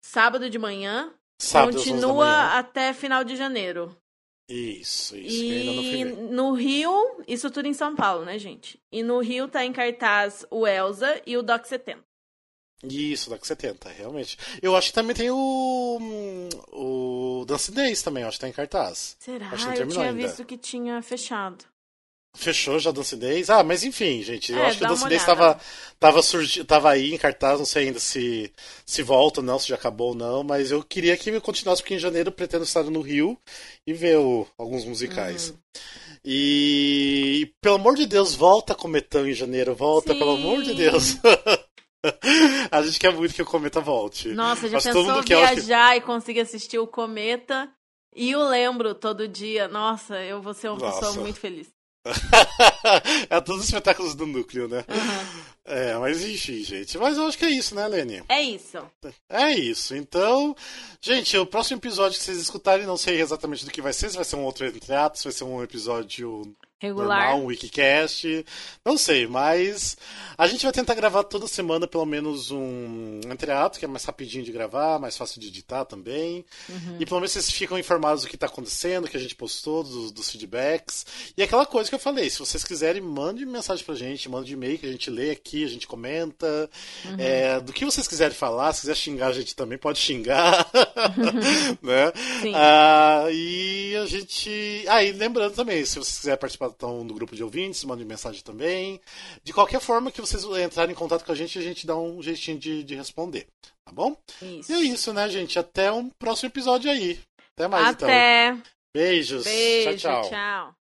sábado de manhã. Sábado, às 11 da continua até final de janeiro. Isso, isso. E no Rio, isso tudo em São Paulo, né, gente? E no Rio tá em cartaz o Elza e o Doc 70. Isso, daqui 70, realmente. Eu acho que também tem o. hum, O Dance Days também, acho que tá em cartaz. Será? Acho que não eu tinha ainda. visto que tinha fechado. Fechou já Dance Days? Ah, mas enfim, gente. Eu É, acho que o Dance uma Days olhada. tava, tava, surgi, tava aí em cartaz, não sei ainda se, se volta ou não, se já acabou ou não, mas eu queria que continuasse, porque em janeiro eu pretendo estar no Rio e ver o- alguns musicais. Uhum. E, pelo amor de Deus, volta Cometão em janeiro, volta, Sim. pelo amor de Deus. A gente quer muito que o Cometa volte. Nossa, já pensou mundo quer, viajar e conseguir assistir o Cometa? E eu lembro todo dia. Nossa, eu vou ser uma pessoa Nossa. muito feliz. é todos os espetáculos do núcleo, né? Uhum. É, mas enfim, gente. Mas eu acho que é isso, né, Lene? É isso. É isso. Então, gente, o próximo episódio que vocês escutarem, não sei exatamente do que vai ser, se vai ser um outro entreato, se vai ser um episódio Regular. normal, um wikicast, não sei, mas a gente vai tentar gravar toda semana pelo menos um entreato, que é mais rapidinho de gravar, mais fácil de editar também. Uhum. E pelo menos vocês ficam informados do que tá acontecendo, que a gente postou, dos, dos feedbacks. E aquela coisa que eu falei, se vocês quiserem, mande mensagem pra gente, mande e-mail que a gente lê aqui, a gente comenta. Uhum. É, do que vocês quiserem falar, se quiser xingar a gente também pode xingar. né? Sim. Ah, e a gente. Ah, e lembrando também, se vocês quiserem participar então, do grupo de ouvintes, mandem mensagem também. De qualquer forma que vocês entrarem em contato com a gente, a gente dá um jeitinho de, de responder. Tá bom? Isso. E é isso, né, gente? Até um próximo episódio aí. Até mais, então. Até. Beijos. Beijo. tchau, tchau. tchau.